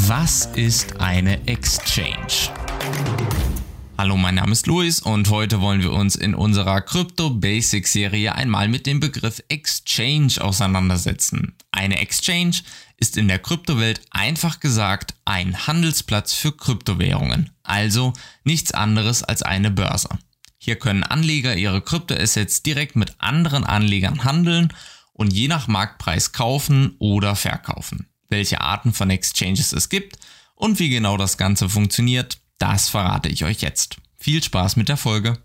Was ist eine Exchange? Hallo, mein Name ist Luis und heute wollen wir uns in unserer Crypto Basics Serie einmal mit dem Begriff Exchange auseinandersetzen. Eine Exchange ist in der Kryptowelt einfach gesagt ein Handelsplatz für Kryptowährungen, also nichts anderes als eine Börse. Hier können Anleger ihre Kryptoassets direkt mit anderen Anlegern handeln und je nach Marktpreis kaufen oder verkaufen. Welche Arten von Exchanges es gibt und wie genau das Ganze funktioniert, das verrate ich euch jetzt. Viel Spaß mit der Folge.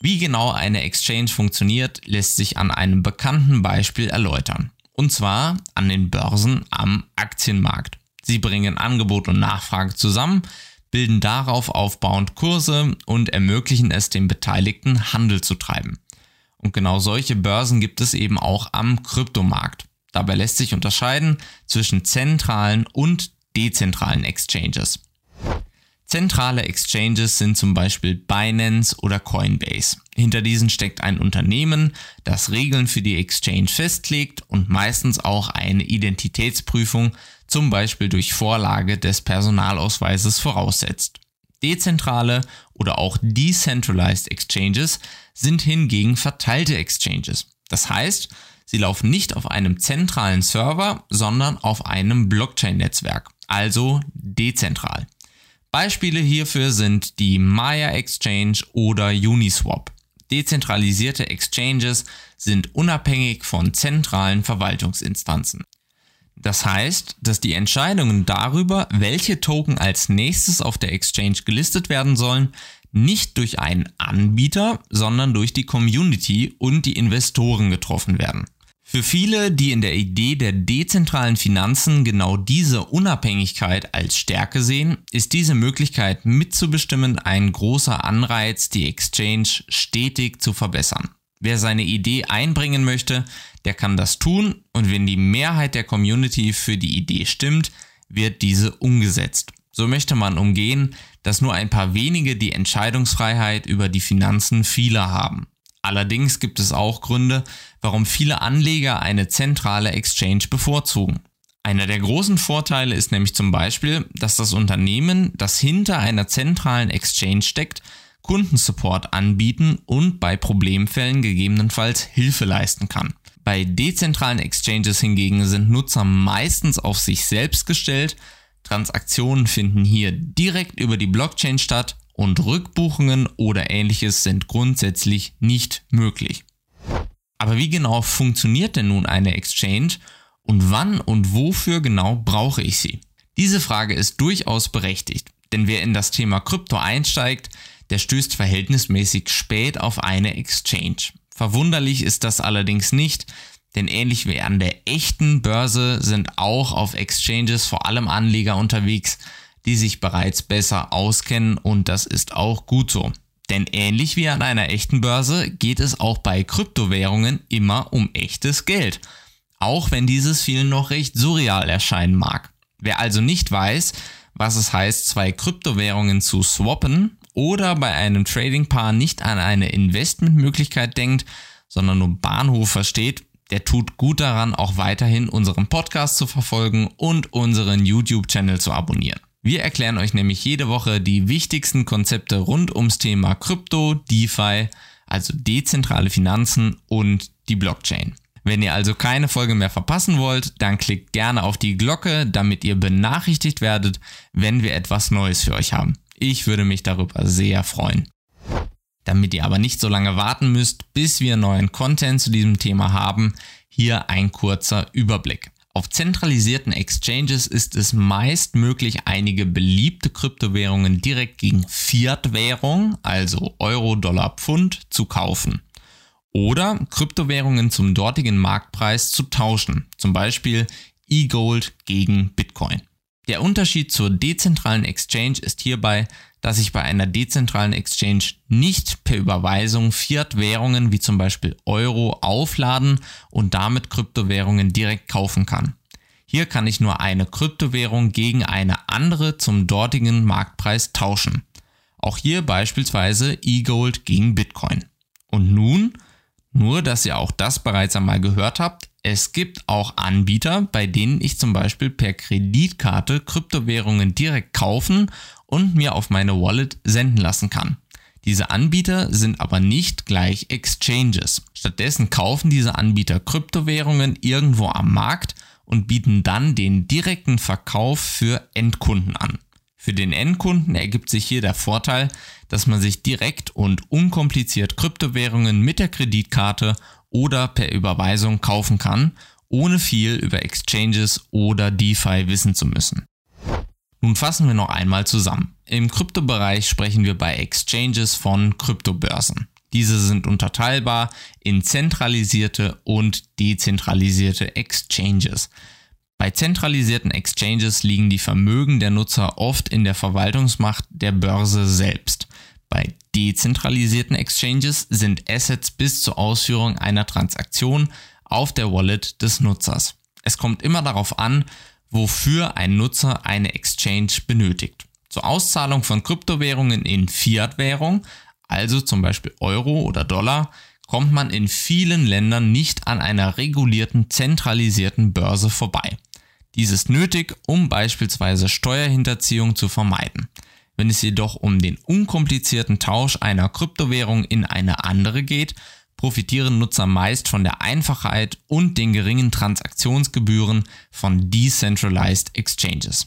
Wie genau eine Exchange funktioniert, lässt sich an einem bekannten Beispiel erläutern. Und zwar an den Börsen am Aktienmarkt. Sie bringen Angebot und Nachfrage zusammen, bilden darauf aufbauend Kurse und ermöglichen es den Beteiligten Handel zu treiben. Und genau solche Börsen gibt es eben auch am Kryptomarkt. Dabei lässt sich unterscheiden zwischen zentralen und dezentralen Exchanges. Zentrale Exchanges sind zum Beispiel Binance oder Coinbase. Hinter diesen steckt ein Unternehmen, das Regeln für die Exchange festlegt und meistens auch eine Identitätsprüfung, zum Beispiel durch Vorlage des Personalausweises voraussetzt. Dezentrale oder auch Decentralized Exchanges sind hingegen verteilte Exchanges. Das heißt, sie laufen nicht auf einem zentralen Server, sondern auf einem Blockchain-Netzwerk, also dezentral. Beispiele hierfür sind die Maya Exchange oder Uniswap. Dezentralisierte Exchanges sind unabhängig von zentralen Verwaltungsinstanzen. Das heißt, dass die Entscheidungen darüber, welche Token als nächstes auf der Exchange gelistet werden sollen, nicht durch einen Anbieter, sondern durch die Community und die Investoren getroffen werden. Für viele, die in der Idee der dezentralen Finanzen genau diese Unabhängigkeit als Stärke sehen, ist diese Möglichkeit mitzubestimmen ein großer Anreiz, die Exchange stetig zu verbessern. Wer seine Idee einbringen möchte, der kann das tun und wenn die Mehrheit der Community für die Idee stimmt, wird diese umgesetzt. So möchte man umgehen, dass nur ein paar wenige die Entscheidungsfreiheit über die Finanzen vieler haben. Allerdings gibt es auch Gründe, warum viele Anleger eine zentrale Exchange bevorzugen. Einer der großen Vorteile ist nämlich zum Beispiel, dass das Unternehmen, das hinter einer zentralen Exchange steckt, Kundensupport anbieten und bei Problemfällen gegebenenfalls Hilfe leisten kann. Bei dezentralen Exchanges hingegen sind Nutzer meistens auf sich selbst gestellt, Transaktionen finden hier direkt über die Blockchain statt und Rückbuchungen oder ähnliches sind grundsätzlich nicht möglich. Aber wie genau funktioniert denn nun eine Exchange und wann und wofür genau brauche ich sie? Diese Frage ist durchaus berechtigt, denn wer in das Thema Krypto einsteigt, der stößt verhältnismäßig spät auf eine Exchange. Verwunderlich ist das allerdings nicht, denn ähnlich wie an der echten Börse sind auch auf Exchanges vor allem Anleger unterwegs, die sich bereits besser auskennen und das ist auch gut so. Denn ähnlich wie an einer echten Börse geht es auch bei Kryptowährungen immer um echtes Geld. Auch wenn dieses vielen noch recht surreal erscheinen mag. Wer also nicht weiß, was es heißt, zwei Kryptowährungen zu swappen oder bei einem Trading-Paar nicht an eine Investmentmöglichkeit denkt, sondern nur Bahnhof versteht, der tut gut daran, auch weiterhin unseren Podcast zu verfolgen und unseren YouTube-Channel zu abonnieren. Wir erklären euch nämlich jede Woche die wichtigsten Konzepte rund ums Thema Krypto, DeFi, also dezentrale Finanzen und die Blockchain. Wenn ihr also keine Folge mehr verpassen wollt, dann klickt gerne auf die Glocke, damit ihr benachrichtigt werdet, wenn wir etwas Neues für euch haben. Ich würde mich darüber sehr freuen. Damit ihr aber nicht so lange warten müsst, bis wir neuen Content zu diesem Thema haben, hier ein kurzer Überblick. Auf zentralisierten Exchanges ist es meist möglich, einige beliebte Kryptowährungen direkt gegen Fiat-Währung, also Euro, Dollar, Pfund, zu kaufen. Oder Kryptowährungen zum dortigen Marktpreis zu tauschen, zum Beispiel E-Gold gegen Bitcoin. Der Unterschied zur dezentralen Exchange ist hierbei, dass ich bei einer dezentralen Exchange nicht per Überweisung Fiat-Währungen wie zum Beispiel Euro aufladen und damit Kryptowährungen direkt kaufen kann. Hier kann ich nur eine Kryptowährung gegen eine andere zum dortigen Marktpreis tauschen. Auch hier beispielsweise E-Gold gegen Bitcoin. Und nun, nur dass ihr auch das bereits einmal gehört habt, Es gibt auch Anbieter, bei denen ich zum Beispiel per Kreditkarte Kryptowährungen direkt kaufen und mir auf meine Wallet senden lassen kann. Diese Anbieter sind aber nicht gleich Exchanges. Stattdessen kaufen diese Anbieter Kryptowährungen irgendwo am Markt und bieten dann den direkten Verkauf für Endkunden an. Für den Endkunden ergibt sich hier der Vorteil, dass man sich direkt und unkompliziert Kryptowährungen mit der Kreditkarte oder per Überweisung kaufen kann, ohne viel über Exchanges oder DeFi wissen zu müssen. Nun fassen wir noch einmal zusammen. Im Kryptobereich sprechen wir bei Exchanges von Kryptobörsen. Diese sind unterteilbar in zentralisierte und dezentralisierte Exchanges. Bei zentralisierten Exchanges liegen die Vermögen der Nutzer oft in der Verwaltungsmacht der Börse selbst. Bei dezentralisierten Exchanges sind Assets bis zur Ausführung einer Transaktion auf der Wallet des Nutzers. Es kommt immer darauf an, wofür ein Nutzer eine Exchange benötigt. Zur Auszahlung von Kryptowährungen in Fiat-Währung, also zum Beispiel Euro oder Dollar, kommt man in vielen Ländern nicht an einer regulierten, zentralisierten Börse vorbei. Dies ist nötig, um beispielsweise Steuerhinterziehung zu vermeiden. Wenn es jedoch um den unkomplizierten Tausch einer Kryptowährung in eine andere geht, profitieren Nutzer meist von der Einfachheit und den geringen Transaktionsgebühren von Decentralized Exchanges.